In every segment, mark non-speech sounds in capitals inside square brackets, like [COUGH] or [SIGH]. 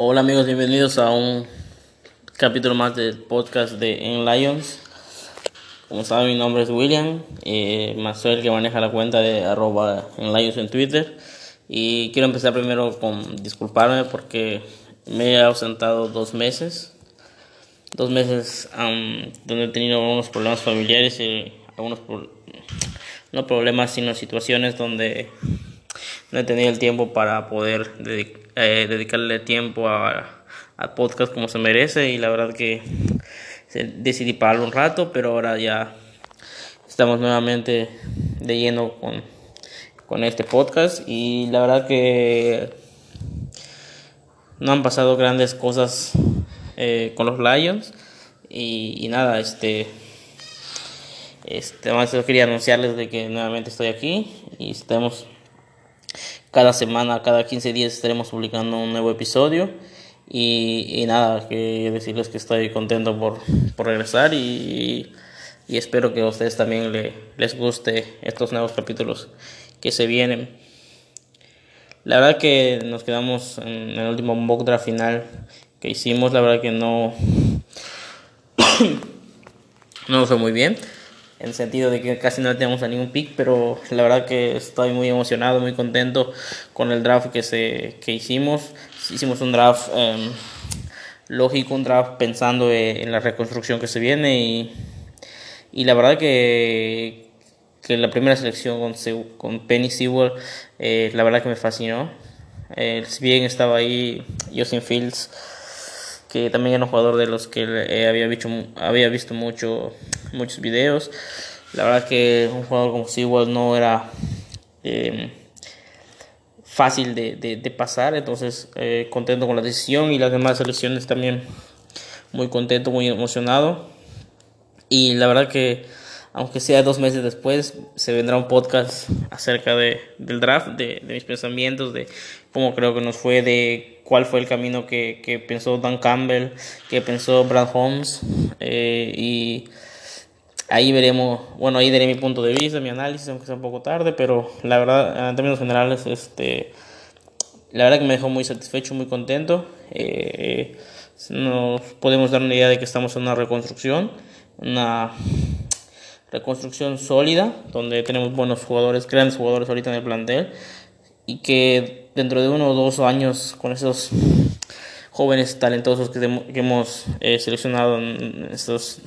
Hola amigos, bienvenidos a un capítulo más del podcast de En Lions. Como saben, mi nombre es William, eh, más soy el que maneja la cuenta de arroba en Lions en Twitter. Y quiero empezar primero con disculparme porque me he ausentado dos meses. Dos meses donde he tenido algunos problemas familiares y algunos no problemas, sino situaciones donde no he tenido el tiempo para poder eh, dedicarle tiempo a, podcast como se merece y la verdad que decidí pararlo un rato, pero ahora ya estamos nuevamente de lleno con, con este podcast y la verdad que no han pasado grandes cosas eh, con los Lions y, nada, este, este, además quería anunciarles de que nuevamente estoy aquí y estamos cada semana, cada 15 días estaremos publicando un nuevo episodio. Y, nada, que decirles que estoy contento por, por regresar y, y, espero que a ustedes también le, les guste estos nuevos capítulos que se vienen. La verdad que nos quedamos en el último mock draft final que hicimos, la verdad que no, [COUGHS] no fue muy bien en el sentido de que casi no tenemos a ningún pick, pero la verdad que estoy muy emocionado, muy contento con el draft que, se, que hicimos. Hicimos un draft em, lógico, un draft pensando e, en la reconstrucción que se viene y, y la verdad que, que la primera selección con, con Penny Sewell, eh, la verdad que me fascinó. Eh, si bien estaba ahí Justin Fields, que también era un jugador de los que había visto, había visto mucho, muchos videos. La verdad que un jugador como Sewell no era em, fácil de, de, pasar, entonces eh, contento con la decisión y las demás selecciones también muy contento, muy emocionado. Y la verdad que aunque sea dos meses después, se vendrá un podcast acerca de, del draft, de, mis pensamientos, de cómo creo que nos fue, de cuál fue el camino que, que pensó Dan Campbell, que pensó Brad Holmes. Eh, y ahí veremos, bueno, ahí daré mi punto de vista, mi análisis, aunque sea un poco tarde, pero la verdad, en términos generales, este, la verdad que me dejó muy satisfecho, muy contento. Eh, nos podemos dar una idea de que estamos en una reconstrucción, una reconstrucción sólida, donde tenemos buenos jugadores, grandes jugadores ahorita en el plantel y que dentro de uno o dos años con esos jóvenes talentosos que, hemos eh, seleccionado en estos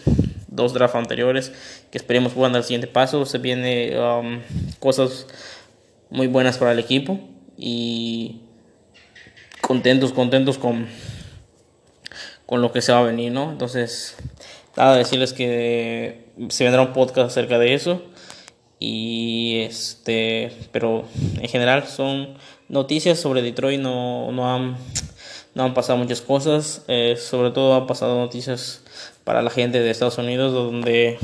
dos drafts anteriores, que esperemos puedan dar el siguiente paso, se vienen um, cosas muy buenas para el equipo y contentos, contentos con, con lo que se va a venir, ¿no? Entonces, nada, decirles que se vendrá un podcast acerca de eso. Y este pero en general son noticias sobre Detroit no, no han no han pasado muchas cosas. Eh, sobre todo han pasado noticias para la gente de Estados Unidos donde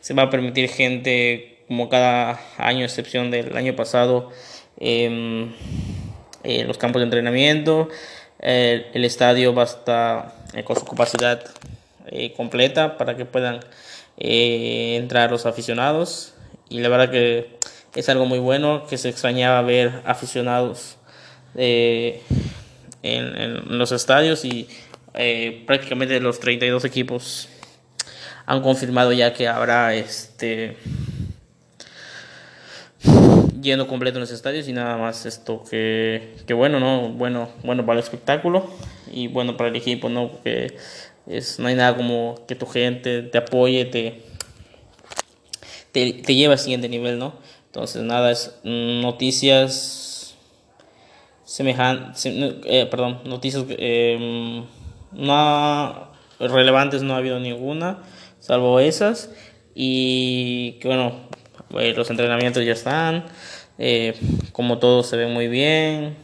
se va a permitir gente como cada año excepción del año pasado en los campos de entrenamiento. El estadio va a estar eh, con su capacidad eh, completa para que puedan entrar los aficionados y la verdad que es algo muy bueno que se extrañaba ver aficionados eh, en, los estadios y eh, prácticamente los 32 equipos han confirmado ya que habrá este lleno completo en los estadios y nada más esto que, que bueno no bueno bueno para el espectáculo y bueno para el equipo no que es no hay nada como que tu gente te apoye te te, lleva al siguiente nivel, ¿no? Entonces, nada, es noticias semejantes, eh, perdón, noticias eh, no relevantes no ha habido ninguna, salvo esas. Y que bueno, eh, los entrenamientos ya están, eh, como todo se ve muy bien,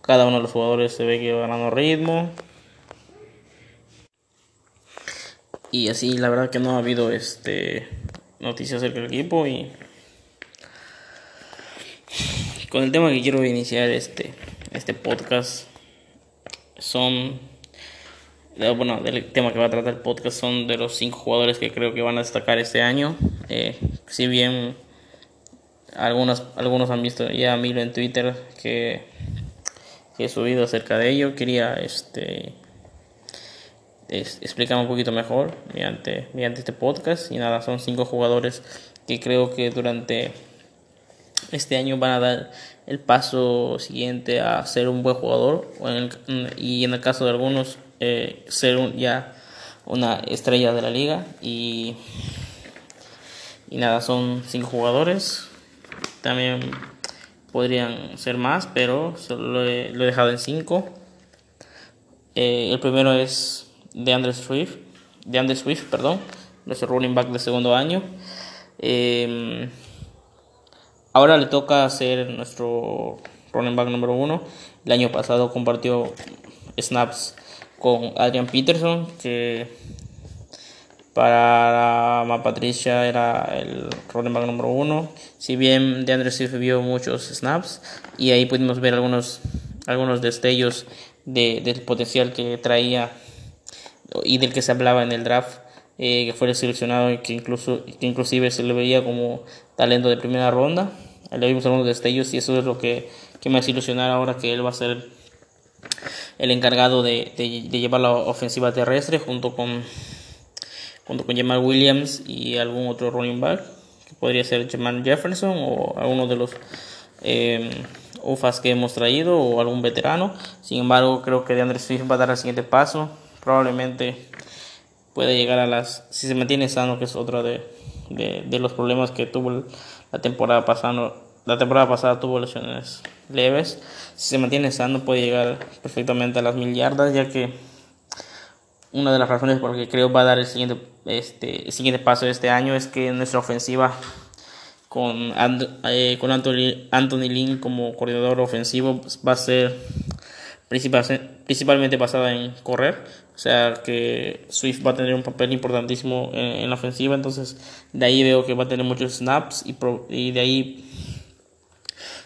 cada uno de los jugadores se ve que va ganando ritmo. Y así, la verdad que no ha habido este noticias del equipo y con el tema que quiero iniciar este, este podcast son bueno del tema que va a tratar el podcast son de los cinco jugadores que creo que van a destacar este año eh, si bien algunos algunos han visto ya a Milo en Twitter que que he subido acerca de ello. Quería este, explicar un poquito mejor mediante, mediante este podcast. Y nada, son cinco jugadores que creo que durante este año van a dar el paso siguiente a ser un buen jugador y en el caso de algunos eh, ser ya una estrella de la liga. Y, y nada son cinco jugadores. También podrían ser más pero lo he, lo he dejado en cinco. Eh, el primero es de Andrew Swift de Andrew Swift perdón nuestro running back de segundo año eh, Ahora le toca ser nuestro running back número uno. El año pasado compartió snaps con Adrian Peterson, que para Patricia era el running back número uno. Si bien DeAndre Swift vio muchos snaps y ahí pudimos ver algunos, algunos destellos de, del potencial que traía y del que se hablaba en el draft. Eh, que fue seleccionado y que incluso que inclusive se le veía como talento de primera ronda le vimos algunos destellos y eso es lo que, que me hace ilusionar ahora que él va a ser el encargado de, de, llevar la ofensiva terrestre junto con junto con Jamal Williams y algún otro running back que podría ser Jamal Jefferson o alguno de los eh, UFAs que hemos traído o algún veterano sin embargo creo que DeAndre Swift va a dar el siguiente paso probablemente puede llegar a las si se mantiene sano que es otro de, de, los problemas que tuvo la temporada pasada la temporada pasada tuvo lesiones leves. Si se mantiene sano puede llegar perfectamente a las mil yardas, ya que una de las razones por las que creo va a dar el siguiente, este, siguiente paso este año es que nuestra ofensiva con, eh, con Anthony, Anthony Lynn como coordinador ofensivo va a ser principalmente basada en correr. O sea que Swift va a tener un papel importantísimo en, la ofensiva. Entonces de ahí veo que va a tener muchos snaps y, y de ahí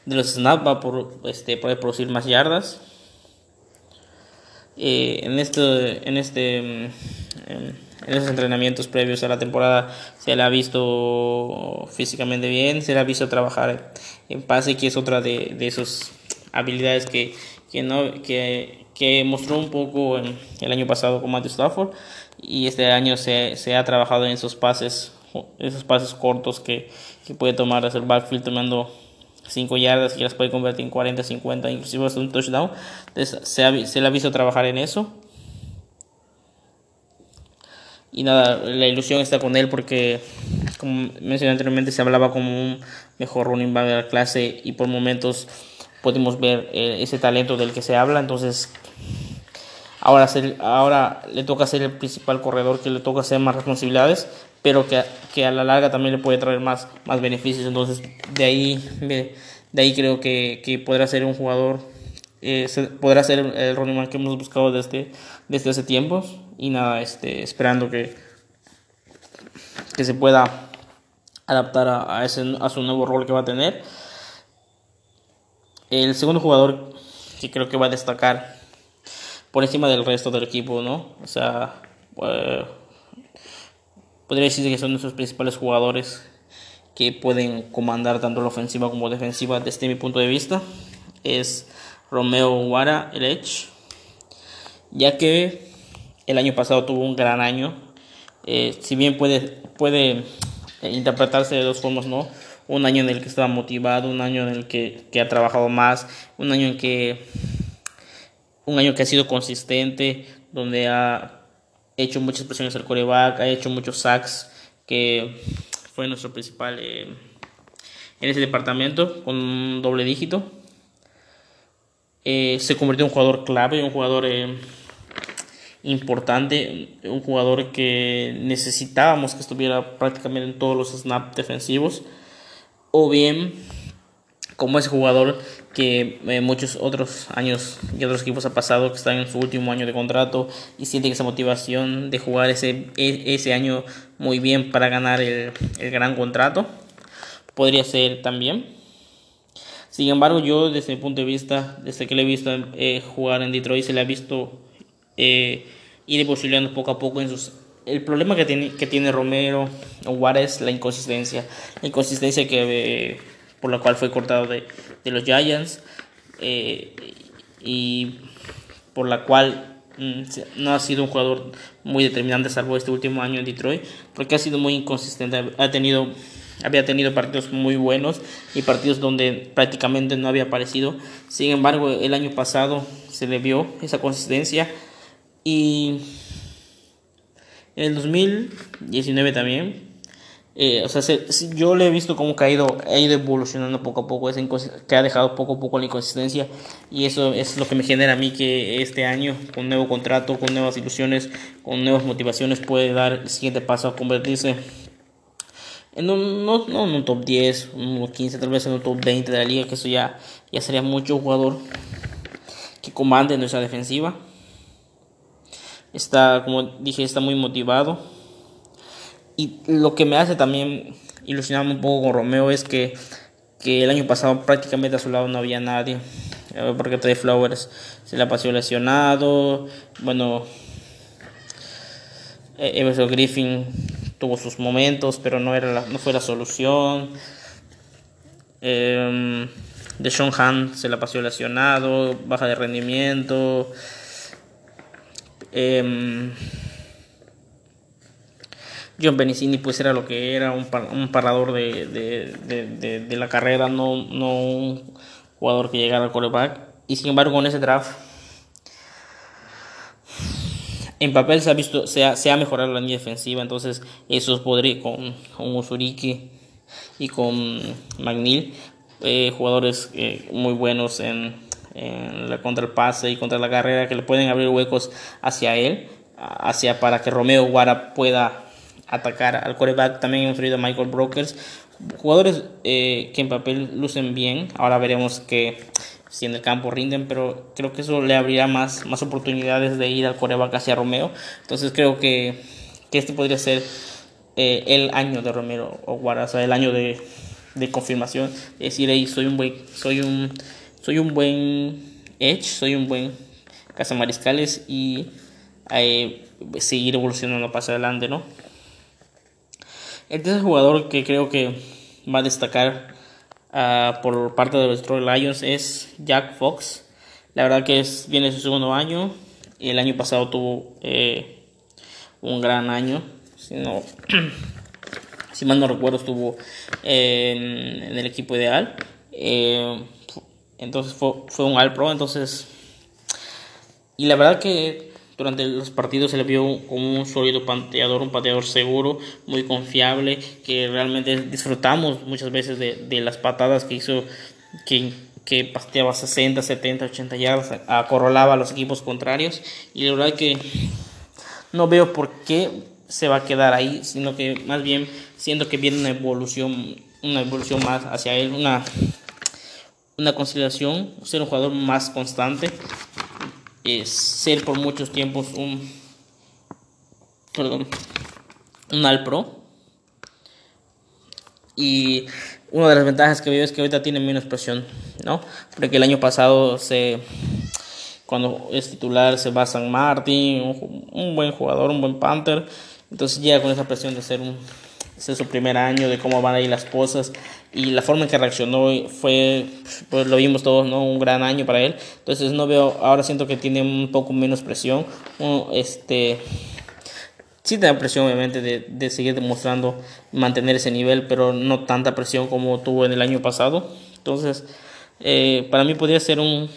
de los snaps va por, este, poder producir más yardas. Eh, en, este, en, este, en esos entrenamientos previos a la temporada se le ha visto físicamente bien, se le ha visto trabajar en pase, que es otra de, de esas habilidades que, que, no, que, que mostró un poco en, el año pasado con Matthew Stafford y este año se, se ha trabajado en esos pases, esos pases cortos que, que puede tomar desde el backfield tomando 5 yardas y las puede convertir en 40, 50, inclusive hasta un touchdown. Entonces se, ha, se le ha visto trabajar en eso. Y nada, la ilusión está con él porque, como mencioné anteriormente, se hablaba como un mejor running back de la clase y por momentos podemos ver eh, ese talento del que se habla. Entonces, ahora, ser, ahora le toca ser el principal corredor, que le toca hacer más responsabilidades, pero que, que, a la larga también le puede traer más, más beneficios. Entonces, de ahí, de, ahí creo que, que, podrá ser un jugador, eh, podrá ser el running back que hemos buscado desde, desde hace tiempo. Y nada, este, esperando que, que se pueda adaptar a, a, ese, a su nuevo rol que va a tener. El segundo jugador que creo que va a destacar por encima del resto del equipo, ¿no? O sea, eh, podría decirse que son nuestros principales jugadores que pueden comandar tanto la ofensiva como defensiva desde mi punto de vista. Es Romeo Wara, el Edge, ya que el año pasado tuvo un gran año. Eh, si bien puede, puede interpretarse de dos formas, ¿no? Un año en el que estaba motivado, un año en el que, que, ha trabajado más, un año en que un año que ha sido consistente, donde ha hecho muchas presiones al coreback, ha hecho muchos sacks, que fue nuestro principal eh, en ese departamento, con un doble dígito. Eh, se convirtió en un jugador clave, un jugador eh, importante, un jugador que necesitábamos que estuviera prácticamente en todos los snaps defensivos o bien como ese jugador que en muchos otros años y otros equipos ha pasado que está en su último año de contrato y siente esa motivación de jugar ese, e, ese año muy bien para ganar el, el gran contrato. Podría ser también. Sin embargo yo desde mi punto de vista desde que le he visto eh, jugar en Detroit se le ha visto eh, ir evolucionando poco a poco en sus el problema que tiene, que tiene Romero o Juárez la inconsistencia. La inconsistencia que, eh, por la cual fue cortado de, de los Giants. Eh, y por la cual mm, no ha sido un jugador muy determinante salvo este último año en Detroit porque ha sido muy inconsistente ha tenido había tenido partidos muy buenos y partidos donde prácticamente no había aparecido sin embargo el año pasado se le vio esa consistencia y en el 2019 también eh, o sea, yo le he visto cómo ha ido, ha ido evolucionando poco a poco, que ha dejado poco a poco la inconsistencia y eso es lo que me genera a mí que este año, con nuevo contrato, con nuevas ilusiones, con nuevas motivaciones, puede dar el siguiente paso a convertirse en un, no, no en un top 10, un 15, tal vez en un top 20 de la liga, que eso ya, ya sería mucho jugador que comande nuestra defensiva. Está, como dije, está muy motivado y lo que me hace también ilusionarme un poco con Romeo es que, que el año pasado prácticamente a su lado no había nadie. Porque Trey Flowers se la pasó lesionado. Bueno, eh, Everson Griffin tuvo sus momentos, pero no, era no fue la solución. Eh, de Sean Han se la pasó lesionado, baja de rendimiento. Eh, John Benicini pues era lo que era, un, un parador de, de, de, la carrera, no, no un jugador que llegara al coreback. Y sin embargo con ese draft, en papel se ha visto, se ha, se ha mejorado la línea defensiva, entonces eso podría con, con Usuriki y con McNeil, eh, jugadores eh, muy buenos en, en la, contra el pase y contra la carrera que le pueden abrir huecos hacia él, hacia para que Romeo Guara pueda atacar al coreback. También traído a Michael Brokers. Jugadores eh, que en papel lucen bien. Ahora veremos que si en el campo rinden, pero creo que eso le abrirá más, más oportunidades de ir al coreback hacia Romeo. Entonces creo que, que este podría ser eh, el año de Romero o Guara, el año de, de confirmación. decir, hey, soy un soy un, soy un buen edge, soy un buen cazamariscales y eh, seguir evolucionando para adelante, ¿no? El tercer jugador que creo que va a destacar uh, por parte de los Detroit Lions es Jack Fox. La verdad que es, viene su segundo año. Y el año pasado tuvo eh, un gran año. Si, [CLEARS THROAT] si mal no recuerdo, estuvo en, en el equipo ideal. Eh, entonces fue, fue un All Pro. Entonces, y la verdad que durante los partidos se le vio como un sólido pateador, un pateador seguro, muy confiable, que realmente disfrutamos muchas veces de, de las patadas que hizo, que, que pateaba 60, 70, 80 yardas, acorralaba a los equipos contrarios. Y la verdad que no veo por qué se va a quedar ahí, sino que más bien siento que viene una evolución, una evolución más hacia él, una, una conciliación, ser un jugador más constante ser por muchos tiempos un perdón un Al Pro. Y una de las ventajas que veo es que ahorita tiene menos presión no porque el año pasado se cuando es titular se va San Martín un, un buen jugador un buen Panther. Entonces llega con esa presión de ser un es su primer año, de cómo van a ir las cosas y la forma en que reaccionó fue, pues lo vimos todos, ¿no? Un gran año para él. Entonces no veo, ahora siento que tiene un poco menos presión. este, sí tiene presión obviamente de, de seguir demostrando mantener ese nivel, pero no tanta presión como tuvo en el año pasado. Entonces, eh, para mí podría ser un,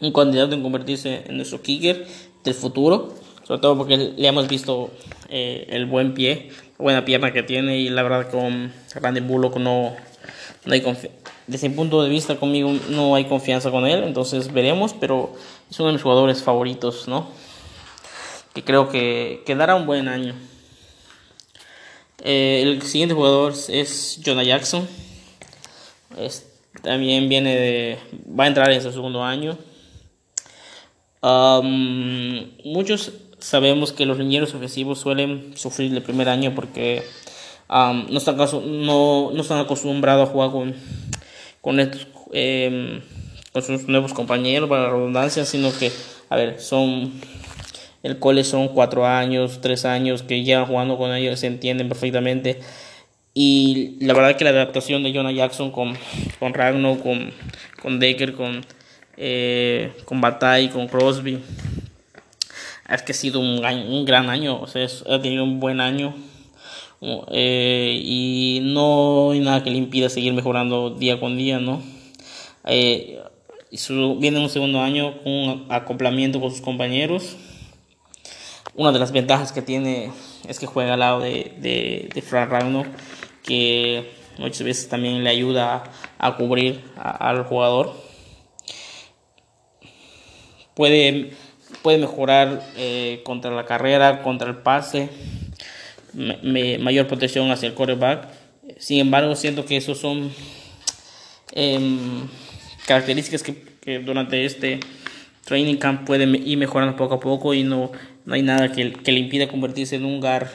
un candidato en convertirse en nuestro kicker del futuro sobre todo porque le hemos visto eh, el buen pie, buena pierna que tiene y la verdad con Randy Bullock no, no hay. Desde mi punto de vista conmigo no hay confianza con él, entonces veremos, pero es uno de mis jugadores favoritos, ¿no? Que creo que, que dará un buen año. Eh, el siguiente jugador es Jonah Jackson. también viene de. va a entrar en su segundo año. Muchos sabemos que los linieros ofensivos suelen sufrir el primer año porque no, están, acostumbrados a jugar em, con sus nuevos compañeros, para la redundancia, sino que, a ver, son. El cole son cuatro años, tres años que llevan jugando con ellos, se entienden perfectamente. Y la verdad que la adaptación de Jonah Jackson con, con Ragno, con, con Decker, con eh, con Batay, con Crosby. Es que ha sido un, un gran año, o sea, ha tenido un buen año. Eh, y no hay nada que le impida seguir mejorando día con día, ¿no? Eh, su, viene un segundo año con un acoplamiento con sus compañeros. Una de las ventajas que tiene es que juega al lado de, de, Ragno, que muchas veces también le ayuda a, cubrir al jugador. Puede, puede mejorar eh, contra la carrera, contra el pase, mayor protección hacia el quarterback. Sin embargo, siento que esos son em, características que, durante este training camp puede ir mejorando poco a poco y no, no hay nada que, que le impida convertirse en un gar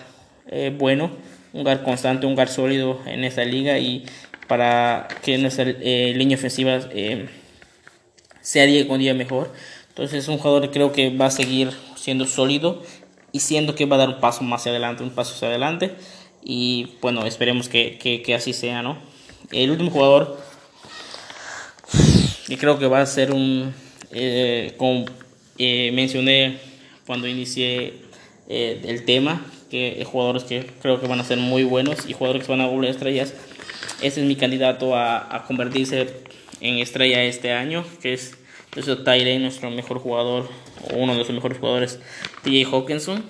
eh, bueno un lugar constante, un lugar sólido en esta liga y para que nuestra eh, línea ofensiva eh, sea día con día mejor. Entonces es un jugador que creo que va a seguir siendo sólido y siendo que va a dar un paso más adelante, un paso hacia adelante. Y bueno, esperemos que, que, así sea, ¿no? El último jugador que creo que va a ser un, eh, como mencioné cuando inicié el tema, que jugadores que creo que van a ser muy buenos y jugadores que van a volver estrellas. Ese es mi candidato a, a convertirse en estrella este año, que es nuestro Tyree, nuestro mejor jugador, o uno de los mejores jugadores, TJ Hawkinson.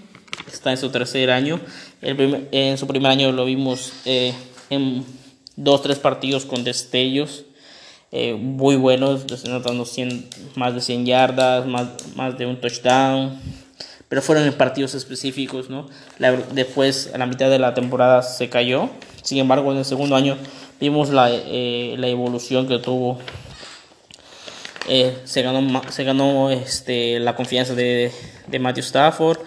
Está en su tercer año. El en su primer año lo vimos eh, en dos, tres partidos con destellos. Eh, muy buenos, anotando 100, más de 100 yardas, más, más de un touchdown, pero fueron en partidos específicos, ¿no? después, a la mitad de la temporada se cayó. Sin embargo, en el segundo año vimos la, eh, la evolución que tuvo. Eh, se ganó, se ganó este, la confianza de, de Matthew Stafford.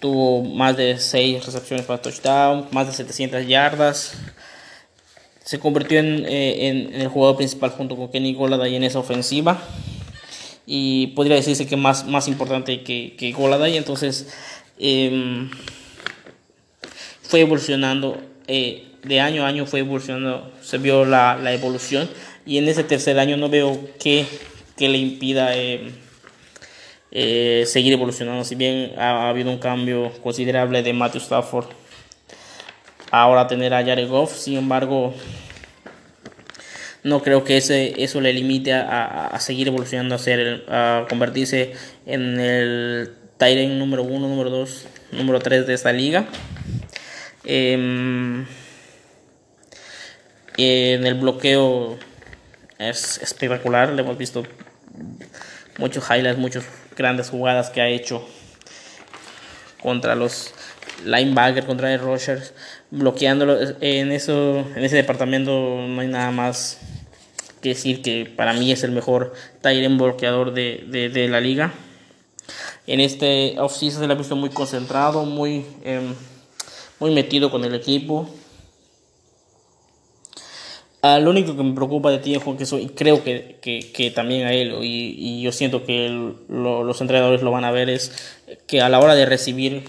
Tuvo más de 6 recepciones para touchdown, más de 700 yardas. Se convirtió en, eh, en, en el jugador principal junto con Kenny Golladay en esa ofensiva y podría decirse que más, más importante que, que Goladay. Entonces em, fue evolucionando, eh, de año a año fue evolucionando, se vio la, la, evolución y en ese tercer año no veo que, que le impida em, eh, seguir evolucionando. Si bien ha, habido un cambio considerable de Matthew Stafford, ahora tener a Jared Goff, sin embargo no creo que ese, eso le limite a, a, seguir evolucionando, a, ser, a convertirse en el Tyrant número uno, número dos, número tres de esta liga. Em, en el bloqueo es espectacular, le hemos visto muchos highlights, muchas grandes jugadas que ha hecho contra los linebackers, contra el Rogers, bloqueándolo. En, eso, en ese departamento no hay nada más que decir que para mí es el mejor Tyren bloqueador de, de, la liga. En este offseason se le ha visto muy concentrado, muy, em, muy metido con el equipo. Ah, lo único que me preocupa de ti es que soy, creo que, que, que, también a él, y, y yo siento que los entrenadores lo van a ver, es que a la hora de recibir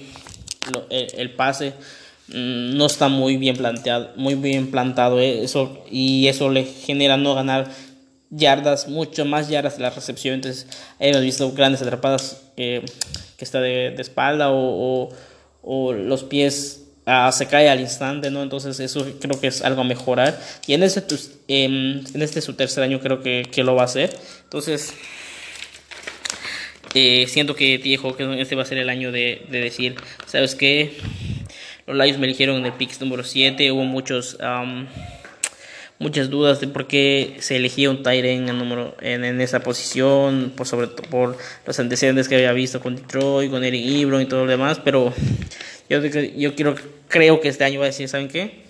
el, el pase, Mm, no está muy bien planteado, muy bien plantado eso y eso le genera no ganar yardas, mucho más yardas de la recepción. Entonces hemos visto grandes atrapadas eh, que está de, espalda o, o, los pies ah, se cae al instante, ¿no? Entonces eso creo que es algo a mejorar. Y en este, en este su tercer año creo que, que lo va a hacer. Entonces eh, siento que dijo que este va a ser el año de, de decir, ¿sabes qué? Los Lions me eligieron en el pick número 7. Hubo muchos, muchas dudas de por qué se elegía un Tyren en, número, en, en, esa posición, por, sobre todo por los antecedentes que había visto con Detroit, con Eric Ibron y todo lo demás. Pero yo, yo quiero, creo que este año va a decir, ¿saben qué?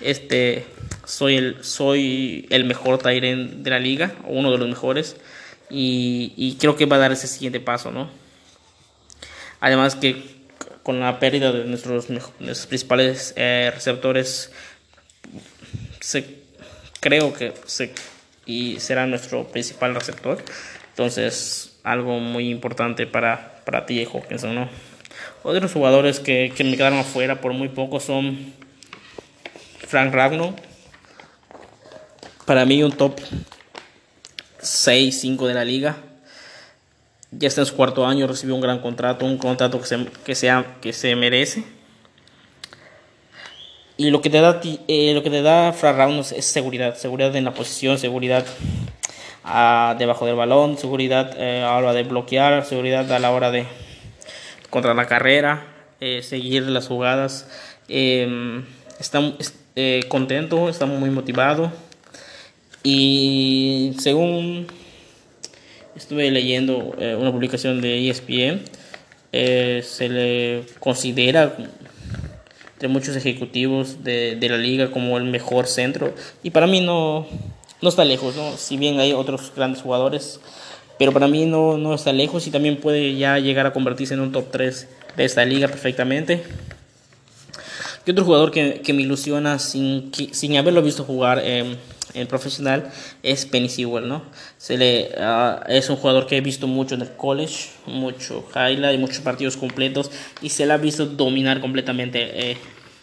Este, soy el, soy el mejor Tyren de la liga, o uno de los mejores. Y, y creo que va a dar ese siguiente paso, ¿no? Además que con la pérdida de nuestros, nuestros principales eh, receptores, se, creo que se, y será nuestro principal receptor. Entonces, algo muy importante para, para ti, Hawkinson, ¿no? Otros jugadores que, me quedaron afuera por muy poco son Frank Ragno. Para mí un top 6, 5 de la liga. Ya está en su cuarto año, recibió un gran contrato, un contrato que se, sea, que se merece. Y lo que te da, eh, lo que te da es seguridad, seguridad en la posición, seguridad ah, debajo del balón, seguridad eh, a la hora de bloquear, seguridad a la hora de contra la carrera, eh, seguir las jugadas. Em, estamos contentos, estamos muy motivados y según estuve leyendo una publicación de ESPN, se le considera de muchos ejecutivos de, de, la liga como el mejor centro. Y para mí no, no está lejos, ¿no? Si bien hay otros grandes jugadores, pero para mí no, no está lejos y también puede ya llegar a convertirse en un top 3 de esta liga perfectamente. Y otro jugador que, que me ilusiona sin, sin haberlo visto jugar en profesional es Penny Sewell, ¿no? Se le, ah, es un jugador que he visto mucho en el college, mucho highlight, muchos partidos completos y se le ha visto dominar completamente eh,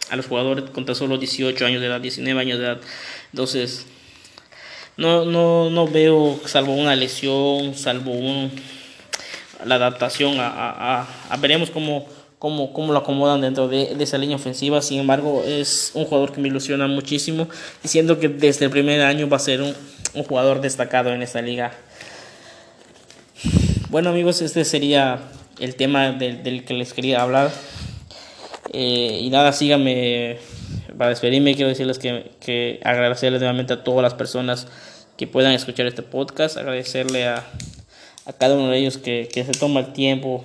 a los jugadores con tan solo 18 años de edad, 19 años de edad. Entonces, no, no, no veo, salvo una lesión, salvo la adaptación a, a veremos cómo cómo, cómo lo acomodan dentro de, esa línea ofensiva. Sin embargo, es un jugador que me ilusiona muchísimo, diciendo que desde el primer año va a ser un, un jugador destacado en esta liga. Bueno amigos, este sería el tema del, del que les quería hablar. Eh, y nada, síganme para despedirme. Quiero decirles que, que agradecerles nuevamente a todas las personas que puedan escuchar este podcast. Agradecerle a, a cada uno de ellos que, que se toma el tiempo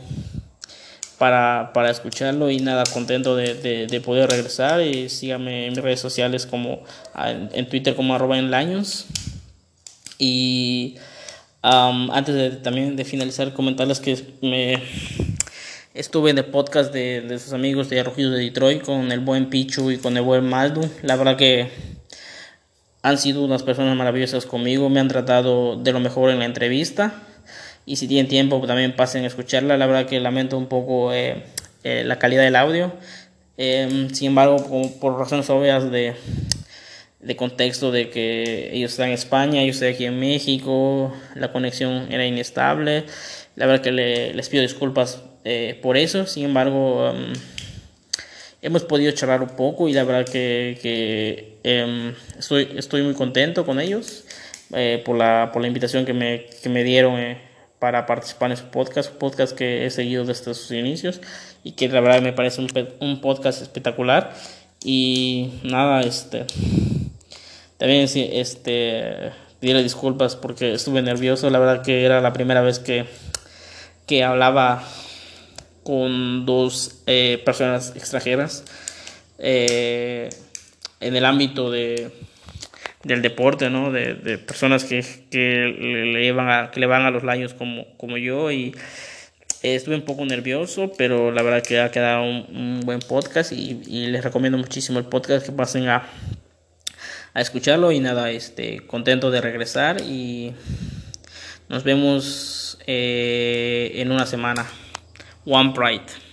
para, para escucharlo y nada, contento de, de, poder regresar y síganme en mis redes sociales como en, Twitter como arroba en Laños y antes de también de finalizar comentarles que me estuve en el podcast de, de sus amigos de Arrojitos de Detroit con el buen Pichu y con el buen Maldo la verdad que han sido unas personas maravillosas conmigo me han tratado de lo mejor en la entrevista y si tienen tiempo también pasen a escucharla. La verdad que lamento un poco eh, eh, la calidad del audio. Em, sin embargo, por, razones obvias de, de, contexto de que ellos están en España, yo estoy aquí en México, la conexión era inestable. La verdad que les pido disculpas eh, por eso. Sin embargo, em, hemos podido charlar un poco y la verdad que, em, estoy, muy contento con ellos por, la, por la invitación que me, dieron para participar en su podcast, podcast que he seguido desde sus inicios y que la verdad me parece un, un podcast espectacular. Y nada, este también este pedirle disculpas porque estuve nervioso, la verdad que era la primera vez que, que hablaba con dos eh, personas extranjeras eh, en el ámbito de del deporte, ¿no? De, personas que, que, le, llevan a, que le van a los laños como, como yo y estuve un poco nervioso, pero la verdad que ha quedado un, buen podcast y, y, les recomiendo muchísimo el podcast que pasen a, a escucharlo y nada, este, contento de regresar y nos vemos eh, en una semana. One Pride.